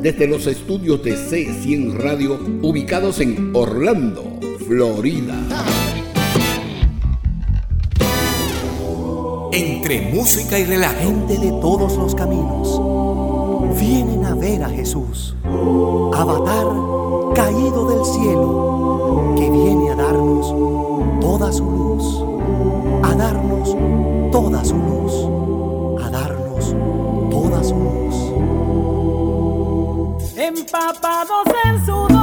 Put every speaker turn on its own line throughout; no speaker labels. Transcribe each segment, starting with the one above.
desde los estudios de C100 Radio ubicados en Orlando, Florida.
Entre música y relato.
Gente de todos los caminos vienen a ver a Jesús, avatar caído del cielo, que viene a darnos toda su luz, a darnos toda su luz, a darnos toda su luz
empapados en sudor,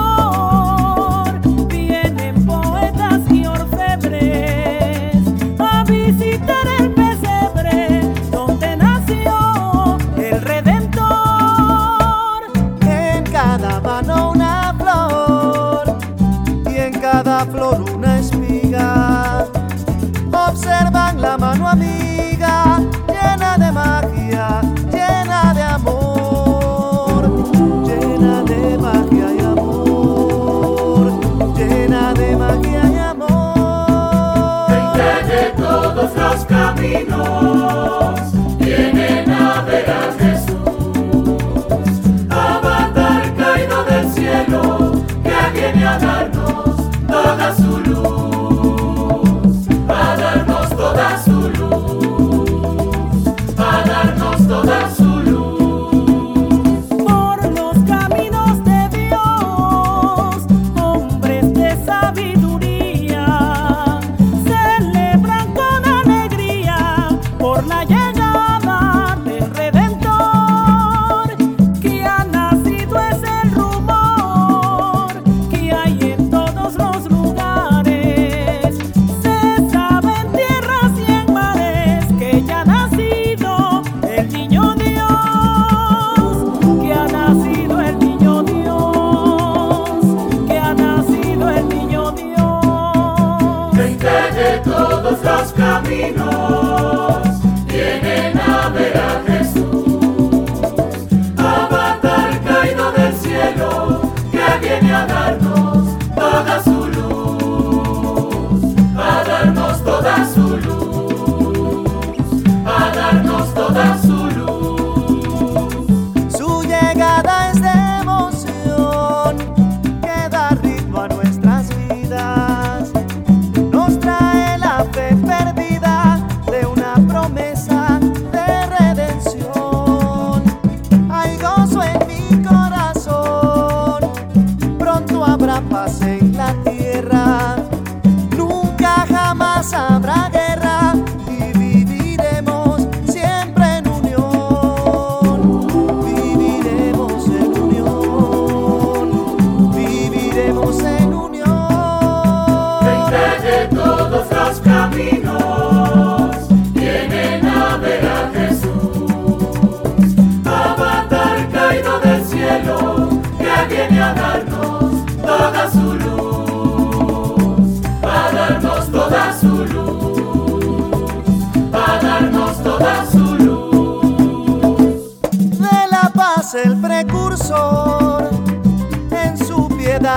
todas.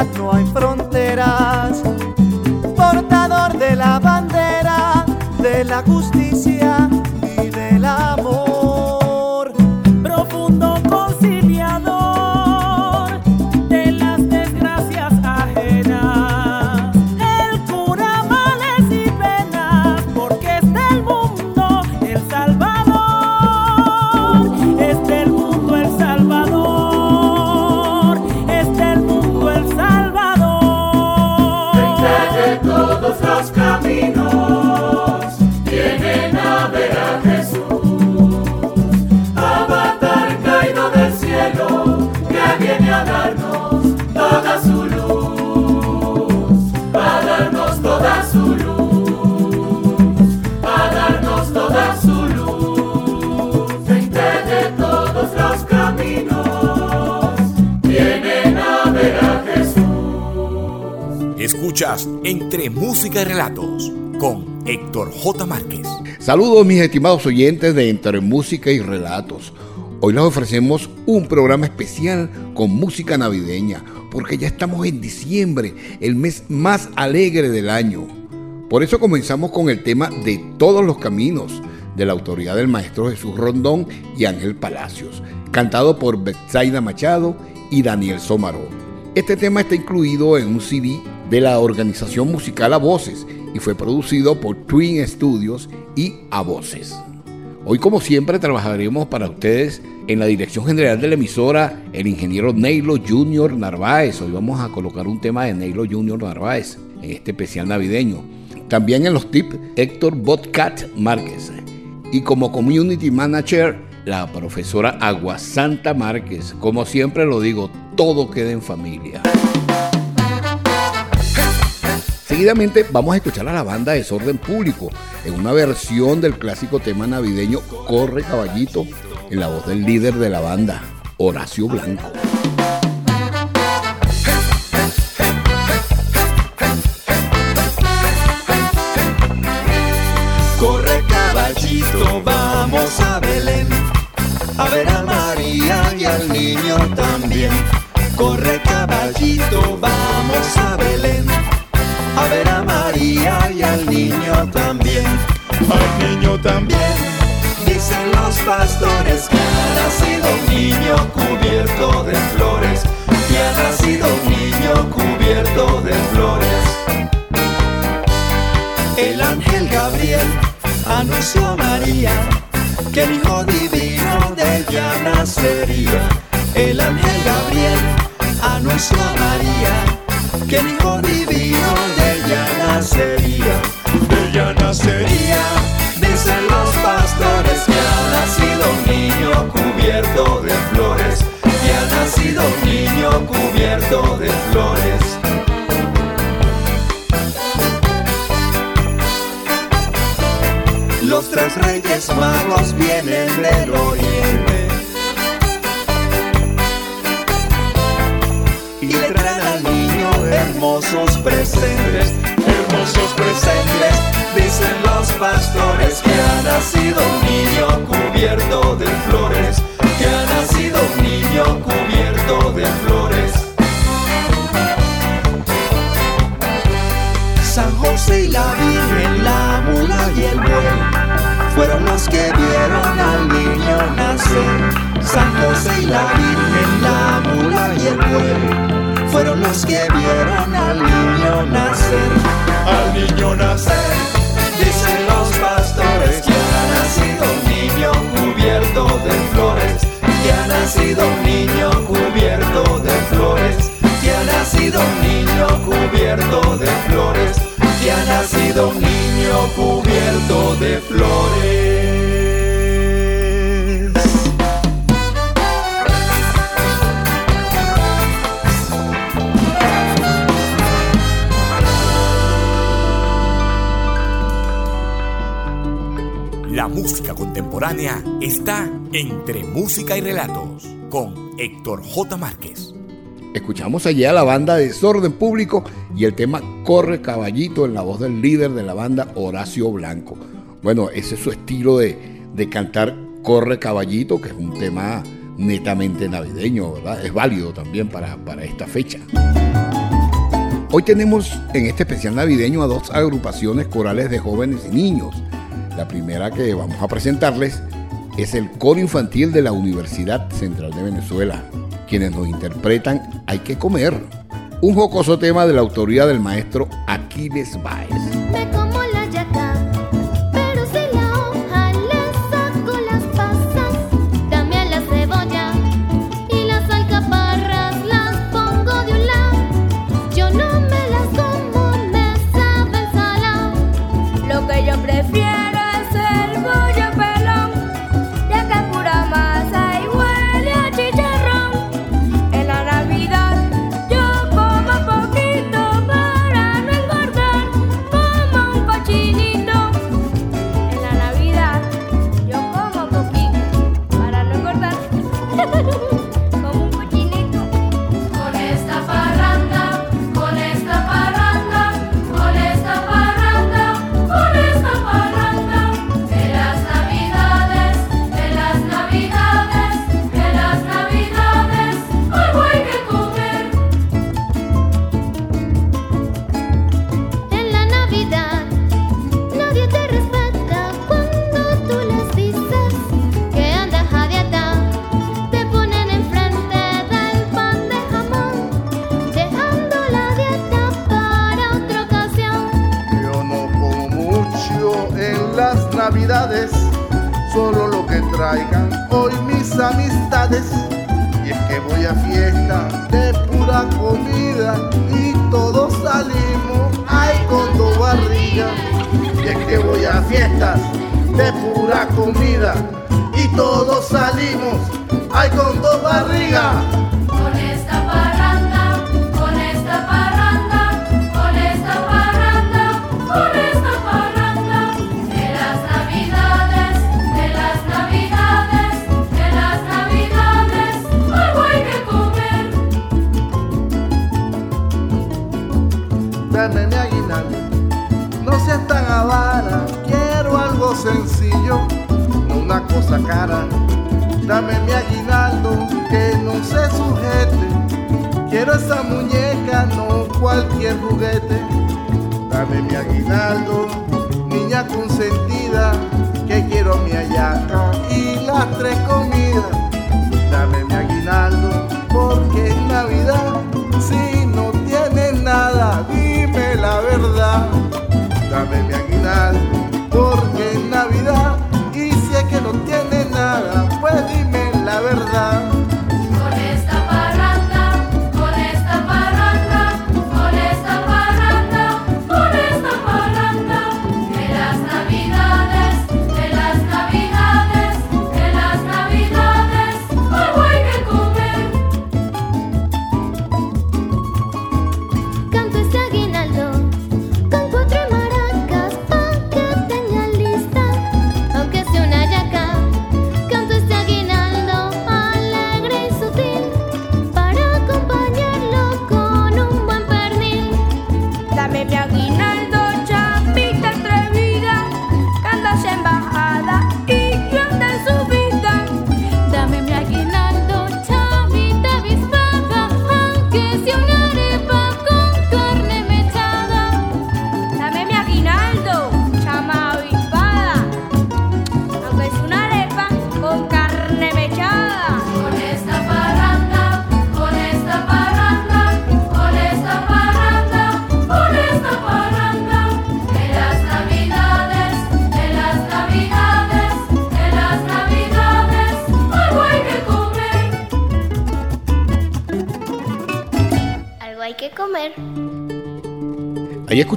No hay fronteras, portador de la bandera de la justicia
Entre Música y Relatos con Héctor J. Márquez.
Saludos mis estimados oyentes de Entre Música y Relatos. Hoy les ofrecemos un programa especial con música navideña, porque ya estamos en diciembre, el mes más alegre del año. Por eso comenzamos con el tema de Todos los Caminos, de la autoridad del maestro Jesús Rondón y Ángel Palacios, cantado por Betsaida Machado y Daniel Somaro. Este tema está incluido en un CD de la organización musical A Voces y fue producido por Twin Studios y A Voces. Hoy como siempre trabajaremos para ustedes en la dirección general de la emisora el ingeniero Neilo Junior Narváez. Hoy vamos a colocar un tema de Neilo Junior Narváez en este especial navideño. También en los tips Héctor Botcat Márquez. Y como community manager la profesora Agua Santa Márquez. Como siempre lo digo, todo queda en familia. Seguidamente vamos a escuchar a la banda Desorden Público en una versión del clásico tema navideño Corre Caballito en la voz del líder de la banda, Horacio Blanco.
Corre caballito, vamos a Belén, también. Al niño también. Dicen los pastores que ha nacido un niño cubierto de flores. Que ha nacido un niño cubierto de flores. El ángel Gabriel anunció a María que el Hijo Divino de ella nacería. El ángel Gabriel anunció a María que el Hijo Divino de ella nacería, ella nacería. Dicen los pastores que ha nacido un niño cubierto de flores, que ha nacido un niño cubierto de flores. Los tres reyes magos vienen del oriente hermosos presentes, hermosos presentes. Dicen los pastores que ha nacido un niño cubierto de flores, que ha nacido un niño cubierto de flores. San José y la Virgen, la mula y el buey, fueron los que vieron al niño nacer. San José y la Virgen, la mula y el buey, fueron los que vieron al niño nacer. Al niño nacer, dicen los pastores que ha nacido un niño cubierto de flores, que ha nacido un niño cubierto de flores, que ha nacido un niño cubierto de flores, que ha nacido un niño cubierto de flores.
Contemporánea está entre música y relatos con Héctor J. Márquez.
Escuchamos allí a la banda Desorden Público y el tema Corre Caballito en la voz del líder de la banda Horacio Blanco. Bueno, ese es su estilo de, de cantar Corre Caballito, que es un tema netamente navideño, ¿verdad? Es válido también para, para esta fecha. Hoy tenemos en este especial navideño a dos agrupaciones corales de jóvenes y niños. La primera que vamos a presentarles es el coro infantil de la Universidad Central de Venezuela, quienes nos interpretan Hay que comer, un jocoso tema de la autoría del maestro Aquiles Baez.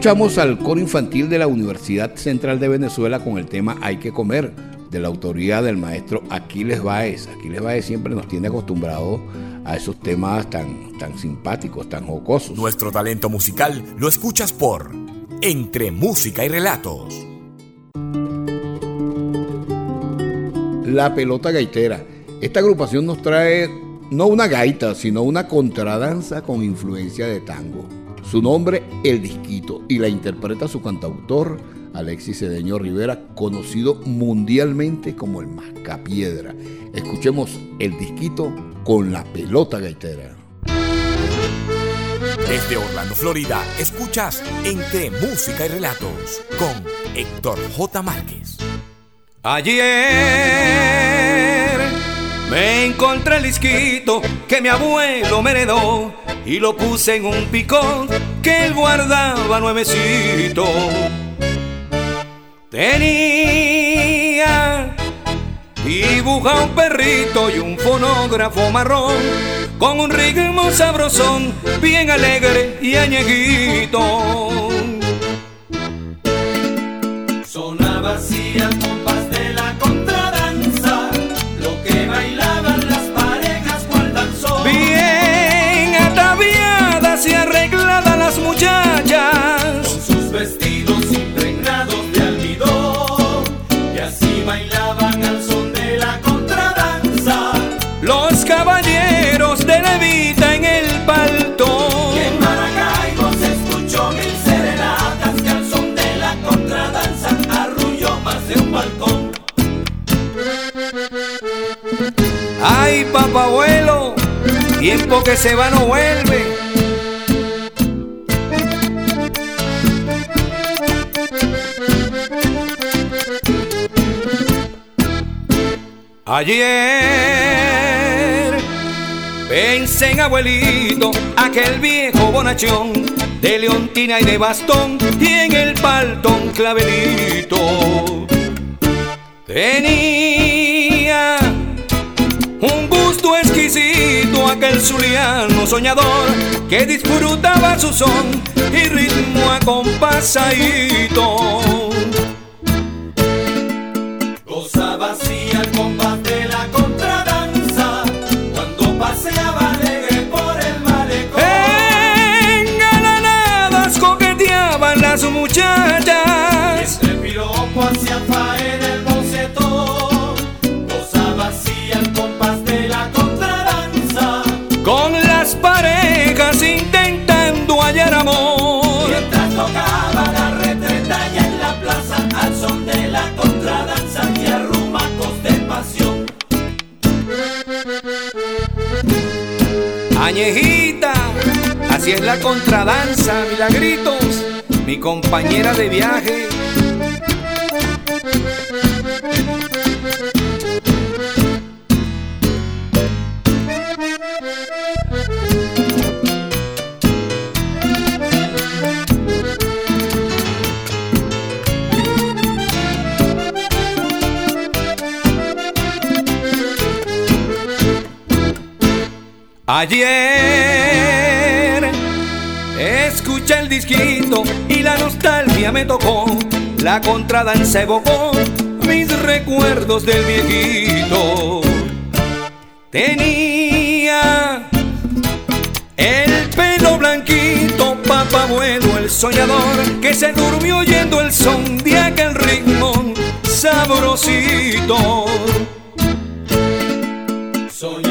Escuchamos al coro infantil de la Universidad Central de Venezuela con el tema Hay que comer, de la autoría del maestro Aquiles Baez. Aquiles Baez siempre nos tiene acostumbrados a esos temas tan, tan simpáticos, tan jocosos.
Nuestro talento musical lo escuchas por Entre Música y Relatos.
La Pelota Gaitera. Esta agrupación nos trae no una gaita, sino una contradanza con influencia de tango. Su nombre, El Disquito, y la interpreta su cantautor, Alexis Cedeño Rivera, conocido mundialmente como el Mascapiedra. Escuchemos El Disquito con la Pelota Gaitera.
Desde Orlando, Florida, escuchas Entre Música y Relatos con Héctor J. Márquez.
Ayer me encontré el disquito que mi abuelo me heredó y lo puse en un picón que él guardaba nuevecito. Tenía dibuja un perrito y un fonógrafo marrón con un ritmo sabrosón, bien alegre y añeguito.
Sonaba así al
Papá abuelo, tiempo que se va no vuelve. Ayer pensé en abuelito, aquel viejo bonachón de leontina y de bastón y en el paltón clavelito. Tenía exquisito aquel zuliano soñador que disfrutaba su son y ritmo acompasadito.
Gozaba así al compás de la contradanza cuando paseaba alegre por el malecón.
Engalanadas coqueteaban las muchachas. Añejita, así es la contradanza, milagritos, mi compañera de viaje. Ayer escuché el disquito y la nostalgia me tocó. La contradanza evocó mis recuerdos del viejito. Tenía el pelo blanquito, papá abuelo, el soñador, que se durmió oyendo el son de aquel ritmo sabrosito.
Soñaba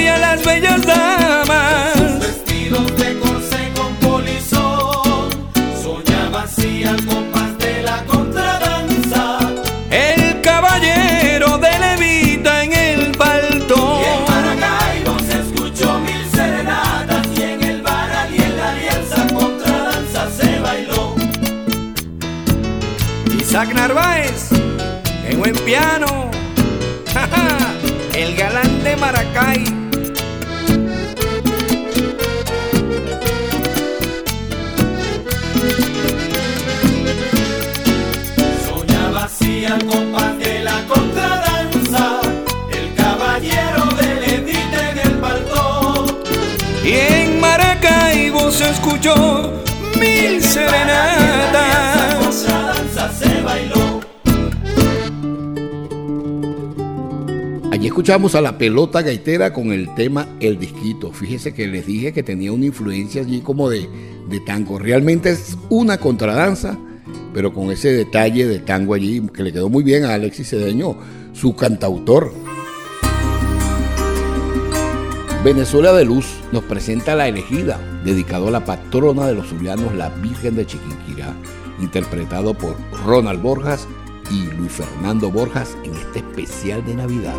piano. El galán de Maracay.
Soñaba así al compás de la contradanza, el caballero de levita en el balcón.
Y en Maracaibo se escuchó mil serenatas.
Escuchamos a la pelota gaitera con el tema El Disquito. Fíjese que les dije que tenía una influencia allí como de, de tango. Realmente es una contradanza, pero con ese detalle de tango allí que le quedó muy bien a Alexis Cedeño, su cantautor. Venezuela de Luz nos presenta La Elegida, dedicado a la patrona de los zulianos, la Virgen de Chiquinquirá, interpretado por Ronald Borjas y Luis Fernando Borjas en este especial de Navidad.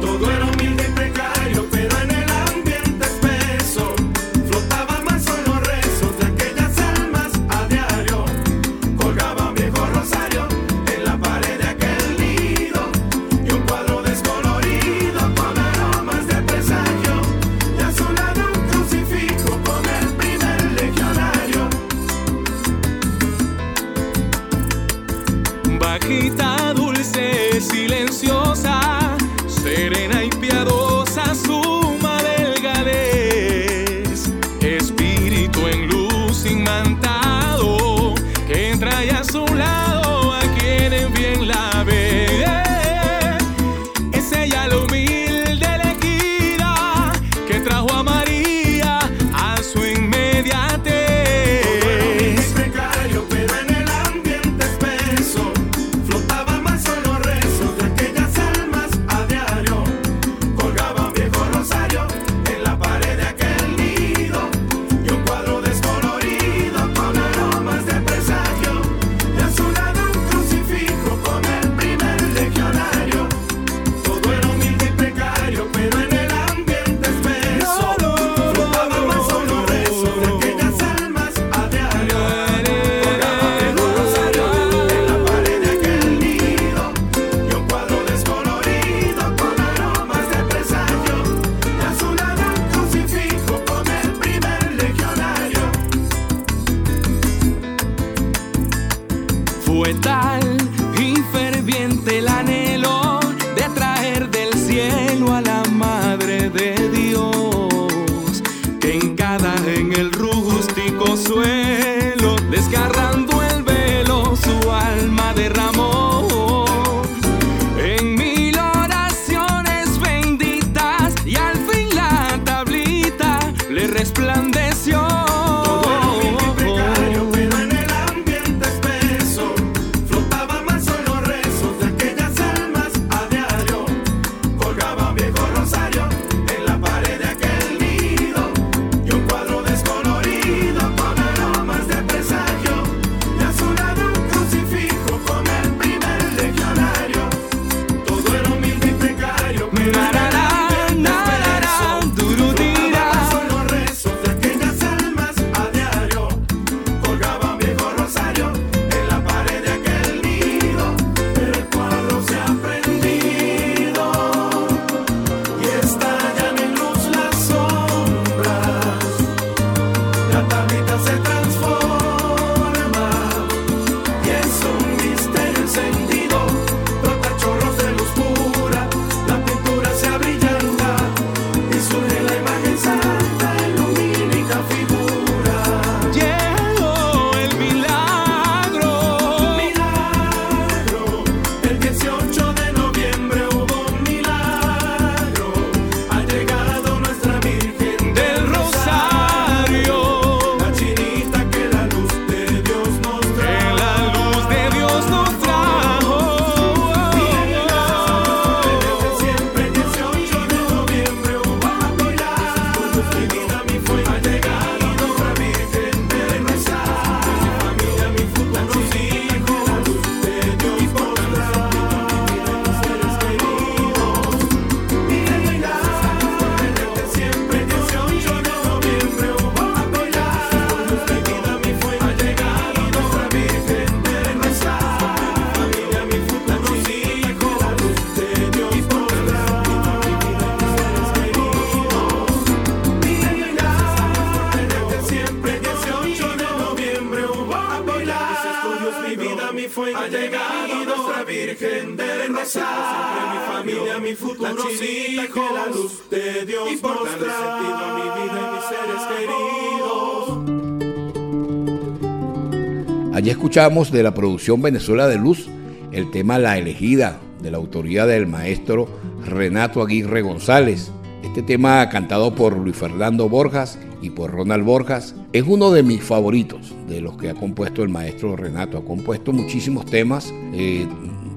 Escuchamos de la producción Venezuela de Luz el tema La elegida, de la autoría del maestro Renato Aguirre González. Este tema cantado por Luis Fernando Borjas y por Ronald Borjas es uno de mis favoritos, de los que ha compuesto el maestro Renato. Ha compuesto muchísimos temas, eh,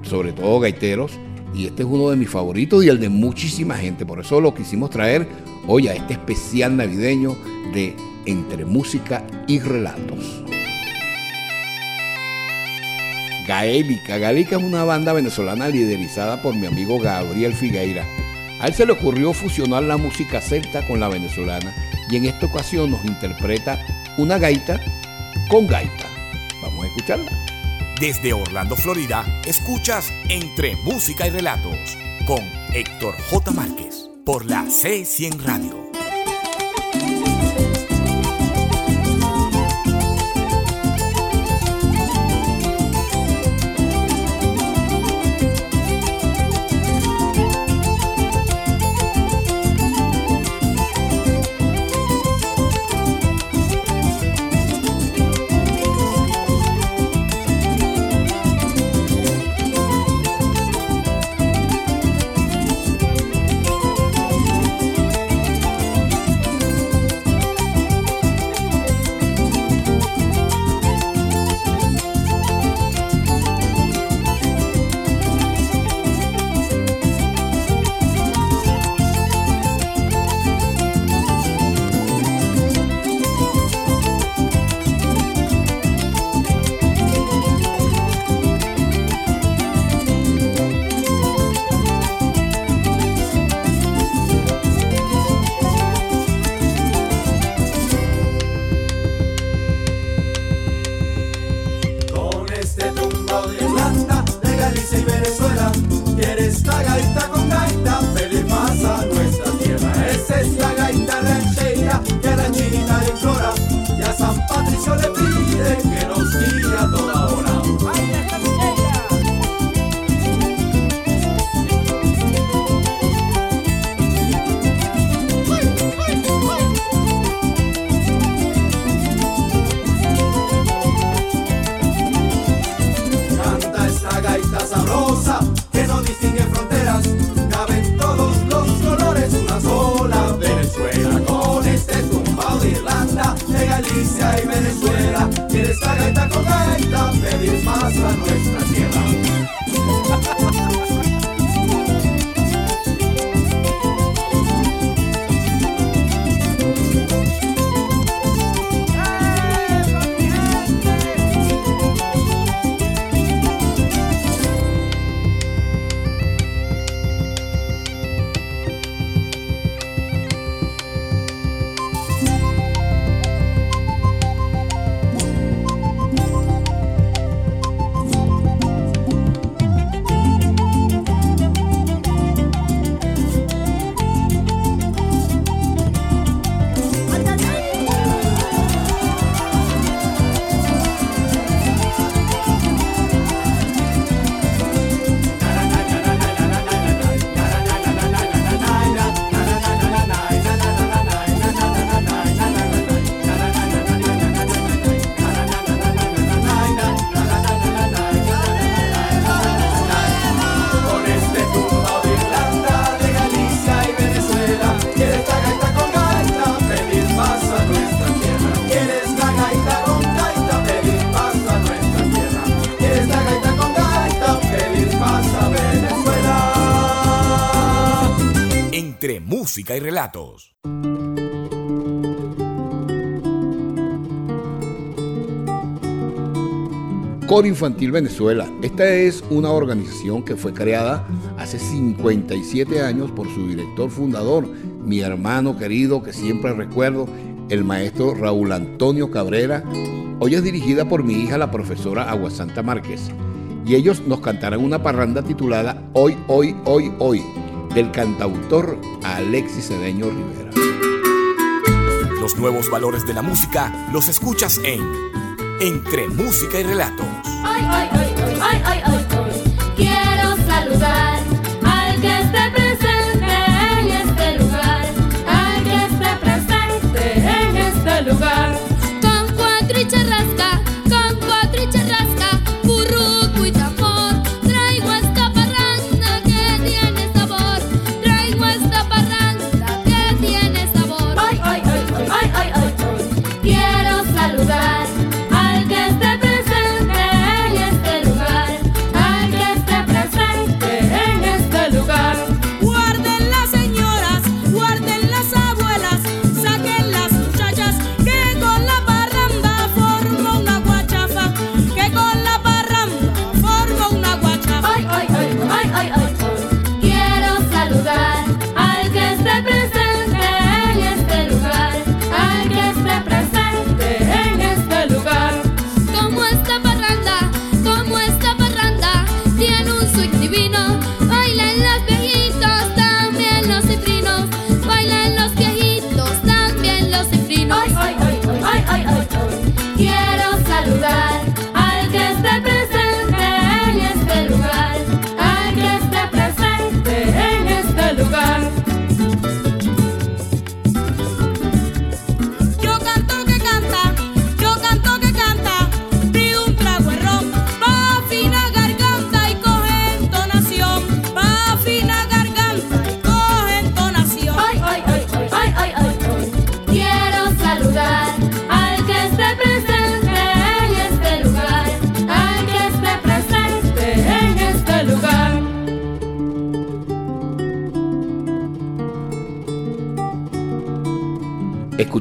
sobre todo gaiteros, y este es uno de mis favoritos y el de muchísima gente. Por eso lo quisimos traer hoy a este especial navideño de Entre Música y Relatos. Gaélica. Gaélica es una banda venezolana liderizada por mi amigo Gabriel Figueira. A él se le ocurrió fusionar la música celta con la venezolana y en esta ocasión nos interpreta una gaita con gaita. Vamos a escucharla.
Desde Orlando, Florida, escuchas Entre Música y Relatos con Héctor J. Márquez por la C100 Radio.
La gaita ranchera que a la le implora, y a San Patricio le pide que nos pedir más a nuestra
música y relatos.
Coro Infantil Venezuela. Esta es una organización que fue creada hace 57 años por su director fundador, mi hermano querido que siempre recuerdo, el maestro Raúl Antonio Cabrera. Hoy es dirigida por mi hija, la profesora Aguasanta Márquez. Y ellos nos cantarán una parranda titulada Hoy, Hoy, Hoy, Hoy del cantautor Alexis Cedeño Rivera.
Los nuevos valores de la música los escuchas en Entre Música y Relatos.
Ay, ay, ay,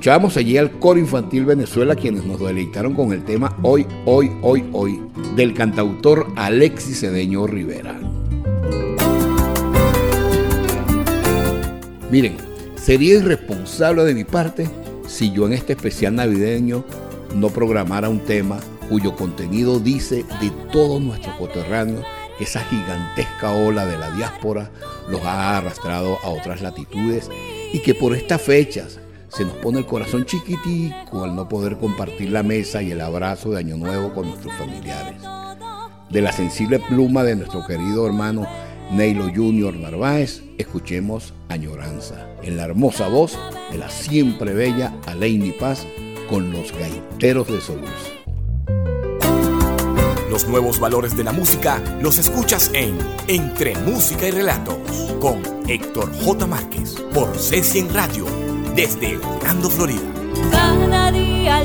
Escuchábamos allí al Coro Infantil Venezuela quienes nos deleitaron con el tema Hoy, Hoy, Hoy, Hoy del cantautor Alexis Cedeño Rivera. Miren, sería irresponsable de mi parte si yo en este especial navideño no programara un tema cuyo contenido dice de todos nuestros coterráneos que esa gigantesca ola de la diáspora los ha arrastrado a otras latitudes y que por estas fechas se nos pone el corazón chiquitico al no poder compartir la mesa y el abrazo de Año Nuevo con nuestros familiares. De la sensible pluma de nuestro querido hermano Neilo Junior Narváez, escuchemos Añoranza, en la hermosa voz de la siempre bella Aleini Paz con los gaiteros de Soluz.
Los nuevos valores de la música los escuchas en Entre Música y Relatos con Héctor J. Márquez por C100 Radio desde Orlando, Florida.
Cada día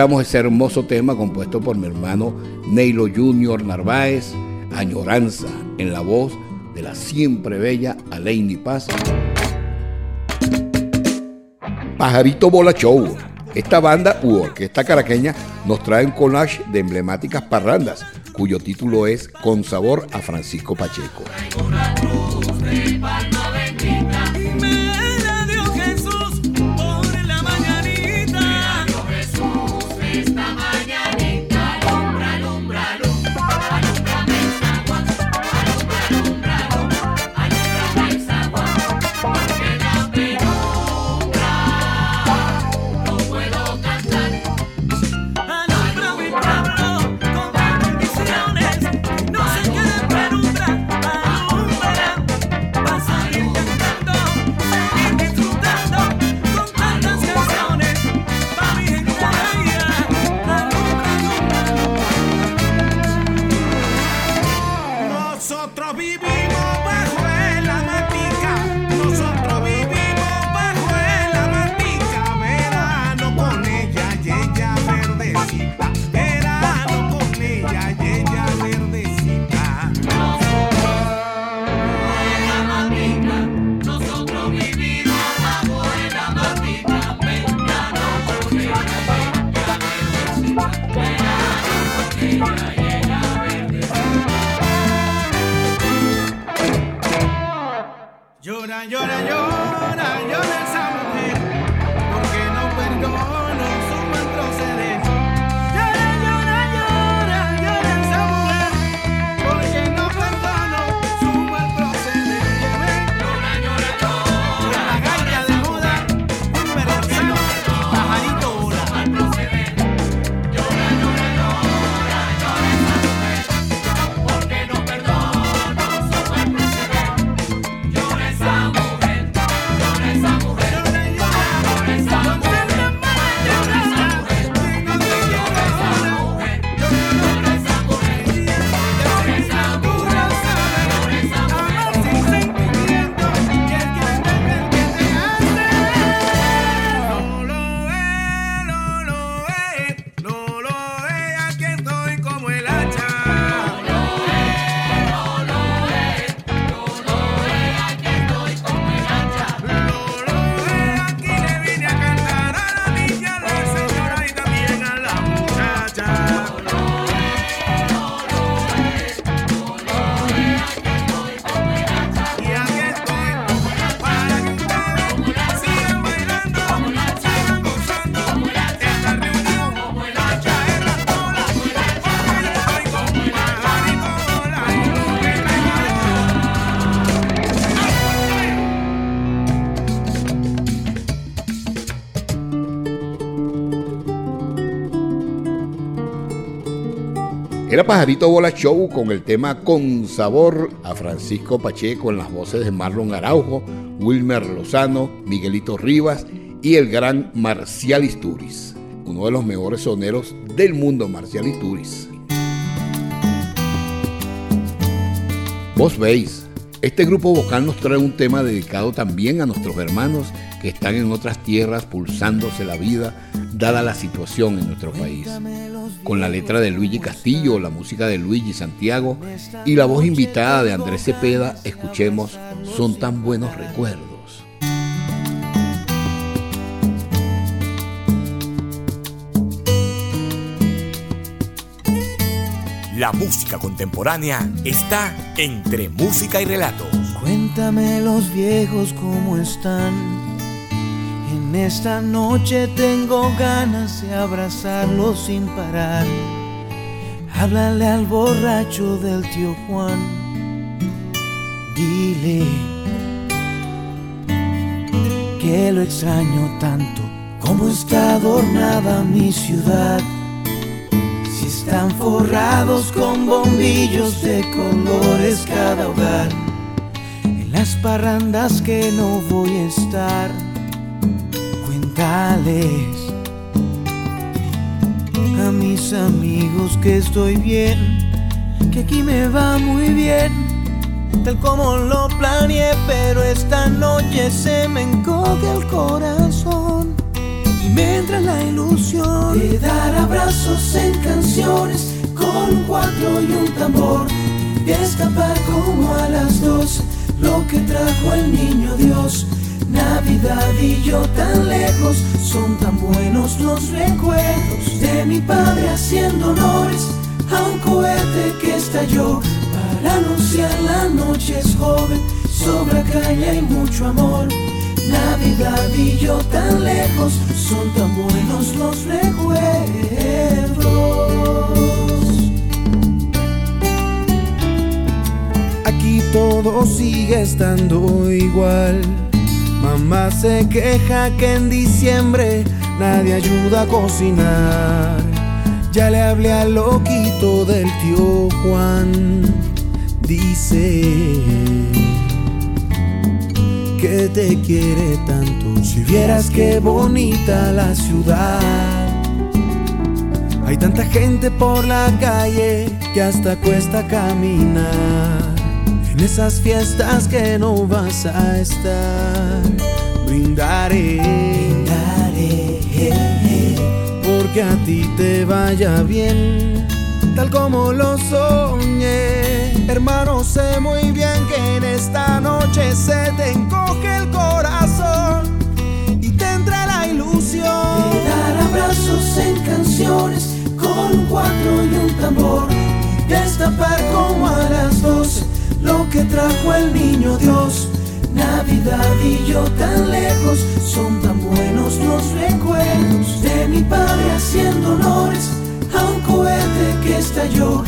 escuchamos ese hermoso tema compuesto por mi hermano Neilo Junior Narváez, Añoranza, en la voz de la siempre bella Aleini Paz. Pajarito Bola Show. Esta banda u orquesta caraqueña nos trae un collage de emblemáticas parrandas, cuyo título es Con sabor a Francisco Pacheco. Pajarito Bola Show con el tema Con Sabor a Francisco Pacheco en las voces de Marlon Araujo, Wilmer Lozano, Miguelito Rivas y el gran Marcial Isturiz, uno de los mejores soneros del mundo, Marcial Isturiz. Vos veis, este grupo vocal nos trae un tema dedicado también a nuestros hermanos que están en otras tierras pulsándose la vida dada la situación en nuestro país. Con la letra de Luigi Castillo, la música de Luigi Santiago y la voz invitada de Andrés Cepeda, escuchemos Son tan buenos recuerdos.
La música contemporánea está entre música y relatos.
Cuéntame los viejos cómo están. En esta noche tengo ganas de abrazarlos sin parar. Háblale al borracho del tío Juan. Dile que lo extraño tanto. Cómo está adornada mi ciudad están forrados con bombillos de colores cada hogar. En las parrandas que no voy a estar, a mis amigos que estoy bien, que aquí me va muy bien, tal como lo planeé, pero esta noche se me encoge el corazón me entra la ilusión de dar abrazos en canciones con un cuatro y un tambor y de escapar como a las dos lo que trajo el niño Dios. Navidad y yo tan lejos, son tan buenos los recuerdos de mi padre haciendo honores a un cohete que estalló para anunciar la noche es joven, sobra caña y mucho amor. Navidad y yo tan lejos, son tan buenos los recuerdos. Aquí todo sigue estando igual. Mamá se queja que en diciembre nadie ayuda a cocinar. Ya le hablé al loquito del tío Juan. Dice que te quiere tanto. Si vieras qué bonita la ciudad. Hay tanta gente por la calle que hasta cuesta caminar. En esas fiestas que no vas a estar, brindaré, brindaré, porque a ti te vaya bien, tal como lo soñé. Hermano, sé muy bien que en esta noche se te encoge el corazón y tendré la ilusión. De dar abrazos en canciones con un cuatro y un tambor y destapar como a las doce lo que trajo el niño Dios. Navidad y yo tan lejos, son tan buenos los recuerdos de mi padre haciendo honores a un cohete que estalló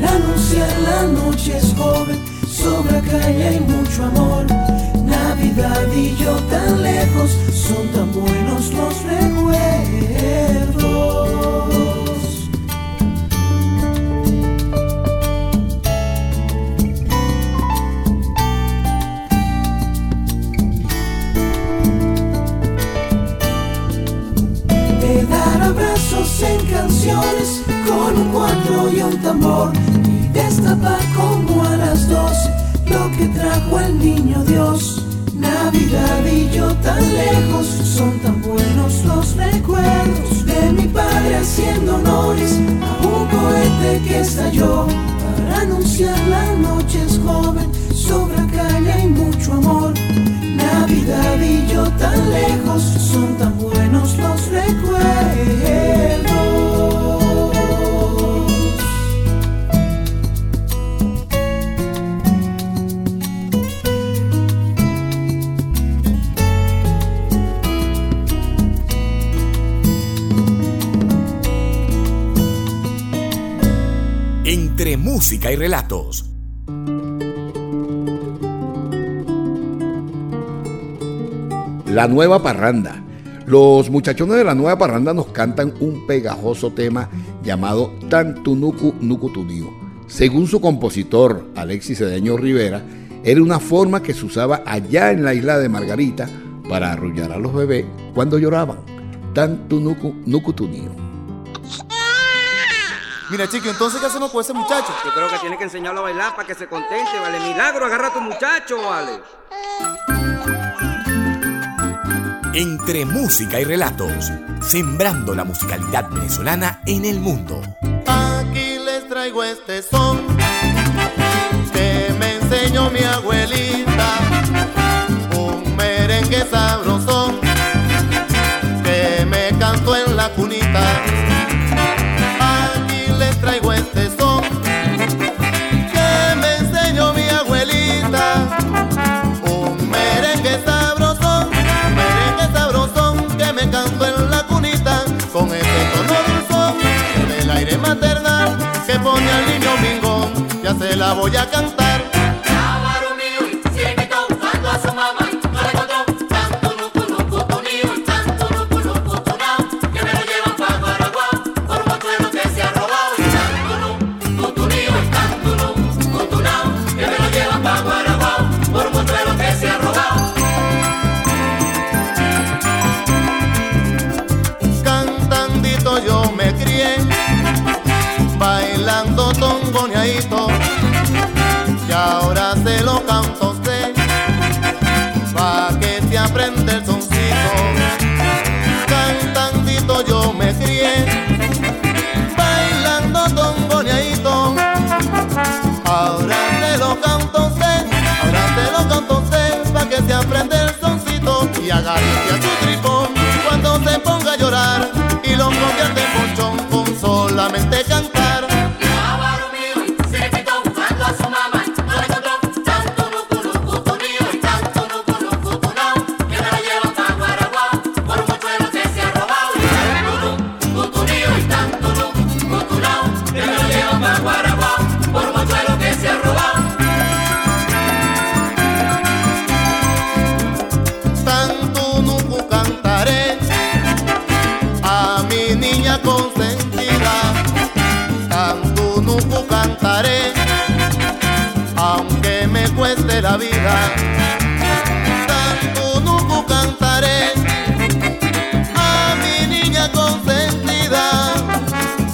para anunciar la noche es joven, sobra calle y mucho amor. Navidad y yo tan lejos, son tan buenos los recuerdos. Tambor y destapar como a las doce lo que trajo el niño Dios. Navidad y yo tan lejos, son tan buenos los recuerdos de mi padre haciendo honores a un cohete que estalló para anunciar la noche es joven, sobra caña y mucho amor. Navidad y yo tan lejos, son tan buenos los recuerdos.
Música y relatos
La Nueva Parranda. Los muchachones de la Nueva Parranda nos cantan un pegajoso tema llamado Tantunuku Nucutunío. Según su compositor, Alexis Cedeño Rivera, era una forma que se usaba allá en la isla de Margarita para arrullar a los bebés cuando lloraban. Tantunuku Nucutunío.
Mira, chico, entonces, ¿qué hacemos con ese muchacho?
Yo creo que tiene que enseñarlo a bailar para que se contente, ¿vale? Milagro, agarra a tu muchacho, ¿vale?
Entre música y relatos, sembrando la musicalidad venezolana en el mundo.
Aquí les traigo este son la voy a cantar. Llorar y lo convierte en ponchón con solamente cantar. Vida. Tanto nunca cantaré a mi niña consentida.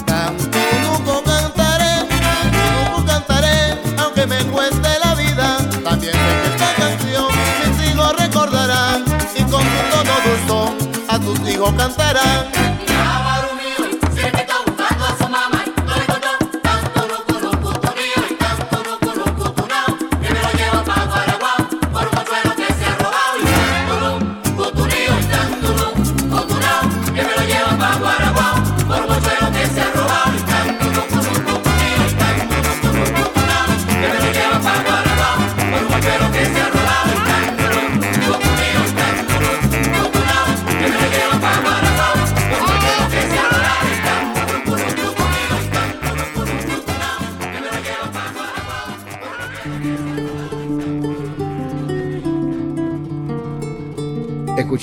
Tanto nunca cantaré, tanto nunca cantaré, aunque me cueste la vida. También sé que esta canción mis hijos recordarán y con su tono dulzón a tus hijos cantarán.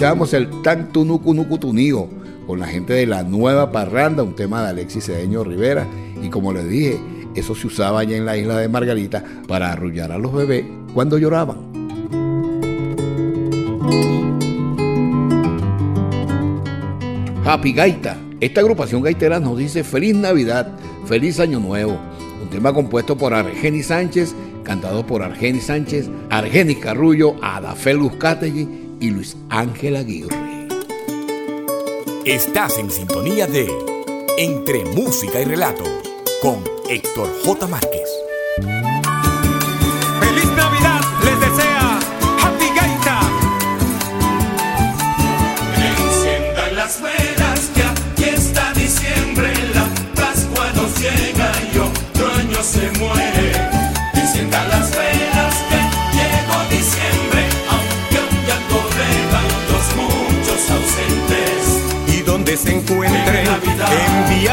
Escuchábamos el Tantunuku Nucutunío con la gente de la Nueva Parranda, un tema de Alexis Cedeño Rivera. Y como les dije, eso se usaba allá en la isla de Margarita para arrullar a los bebés cuando lloraban. Happy Gaita. Esta agrupación gaitera nos dice Feliz Navidad, Feliz Año Nuevo. Un tema compuesto por Argenis Sánchez, cantado por Argenis Sánchez, Argenis Carrullo, Adafel Luzcategui y Luis Ángel Aguirre.
Estás en sintonía de Entre Música y Relatos con Héctor J. Márquez.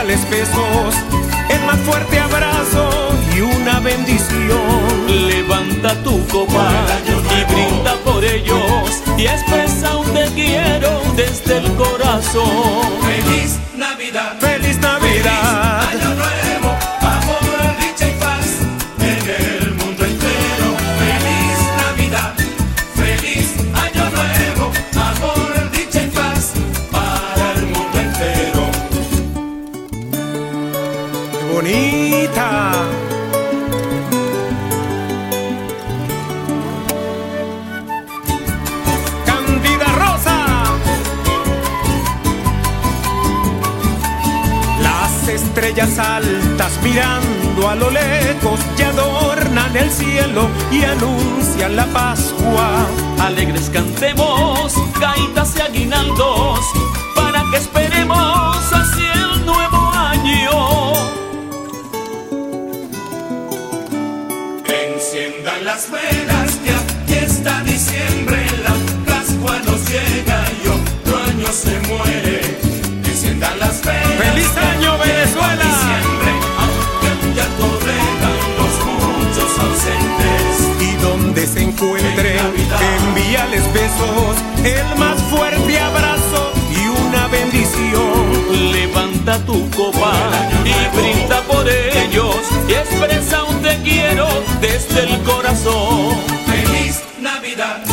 Besos, el más fuerte abrazo y una bendición.
Levanta tu copa y brinda por ellos y expresa un te quiero desde el corazón.
Feliz Navidad,
¡Feliz Navidad!
Estrellas altas mirando a lo lejos y adornan el cielo y anuncian la Pascua.
Alegres cantemos gaitas y aguinaldos para que esperemos hacia el nuevo año.
Enciendan las velas que aquí está diciembre, la Pascua nos llega y otro año se muere.
Besos, el más fuerte abrazo y una bendición.
Levanta tu copa y brinda por ellos y expresa un te quiero desde el corazón.
Feliz Navidad,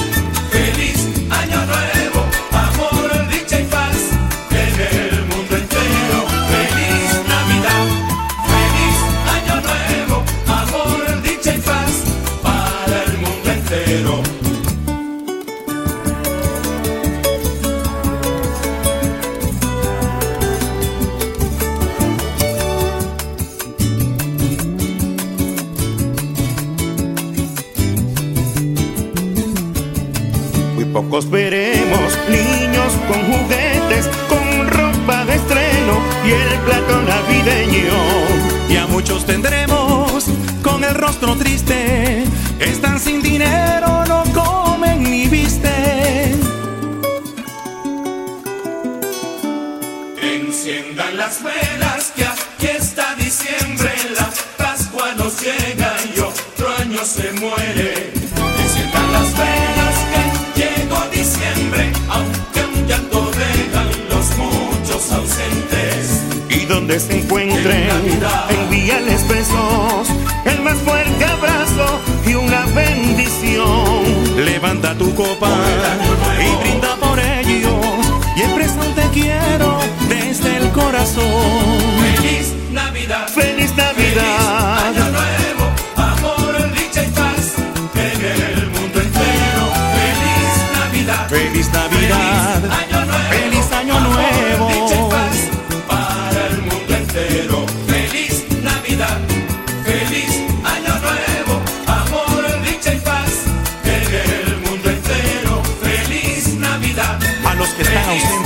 bendición. Levanta tu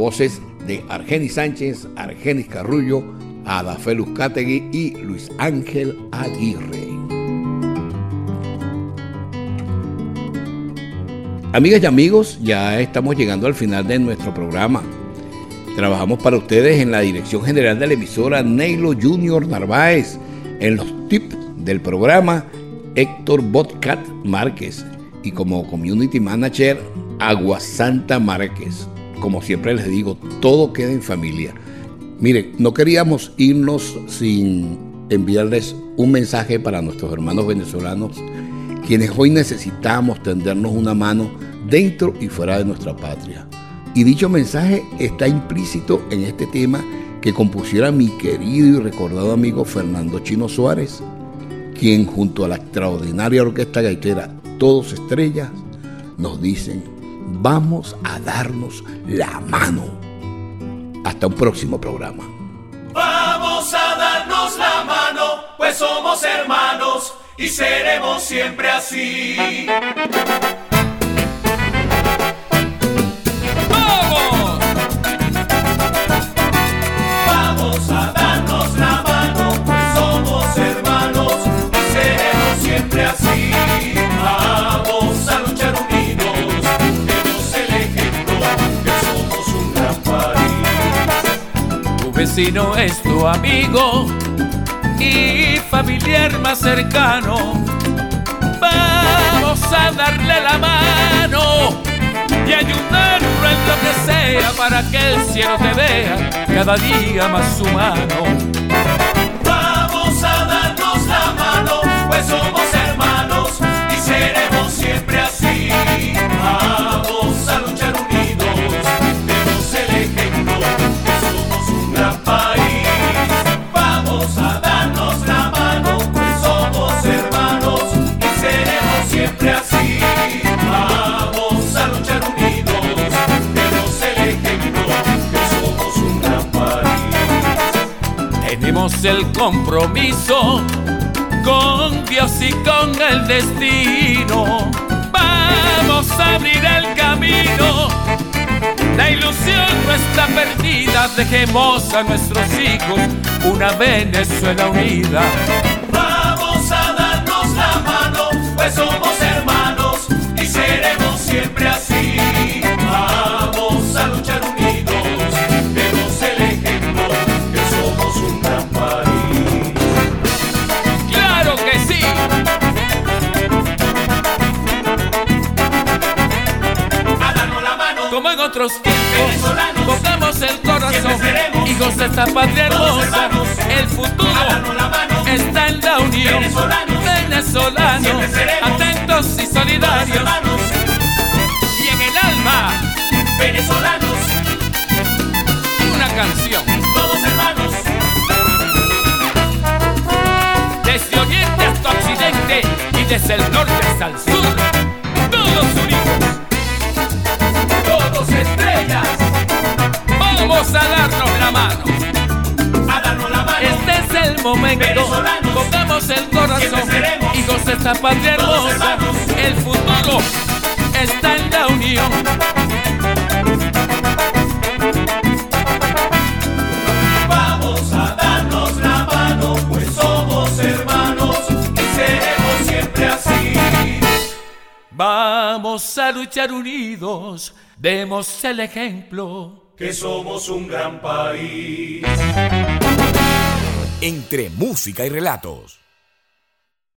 voces de Argenis Sánchez, Argenis Carrullo, Adafé Luzcategui y Luis Ángel Aguirre. Amigas y amigos, ya estamos llegando al final de nuestro programa. Trabajamos para ustedes en la dirección general de la emisora Neilo Junior Narváez, en los tips del programa Héctor Botcat Márquez y como community manager Agua Santa Márquez. Como siempre les digo, todo queda en familia. Miren, no queríamos irnos sin enviarles un mensaje para nuestros hermanos venezolanos, quienes hoy necesitamos tendernos una mano dentro y fuera de nuestra patria. Y dicho mensaje está implícito en este tema que compusiera mi querido y recordado amigo Fernando Chino Suárez, quien junto a la extraordinaria orquesta gaitera Todos Estrellas nos dicen, vamos a darnos la mano. Hasta un próximo programa.
Vamos a darnos la mano, pues somos hermanos y seremos siempre así.
Vecino es tu amigo y familiar más cercano. Vamos a darle la mano y ayudarlo en lo que sea para que el cielo te vea cada día más humano.
Vamos a darnos la mano, pues somos hermanos y seremos.
Tenemos el compromiso con Dios y con el destino. Vamos a abrir el camino. La ilusión no está perdida. Dejemos a nuestros hijos una Venezuela unida.
Vamos a darnos la mano, pues somos hermanos y seremos siempre así.
En otros tiempos, pongamos el corazón. Hijos de esta patria hermosa, el futuro está en la unión.
Venezolanos,
atentos y solidarios. Y en el alma,
venezolanos,
una canción.
todos hermanos.
Desde oriente hasta occidente y desde el norte hasta el sur. Todos unidos,
Estrellas,
vamos a darnos la mano.
a darnos la mano.
Este es el momento. Pongamos el corazón. Hijos de esta patria hermosa. El futuro está en la unión.
Vamos a darnos la mano, pues somos hermanos y seremos siempre así.
Vamos a luchar unidos. Demos el ejemplo.
Que somos un gran país.
Entre música y relatos.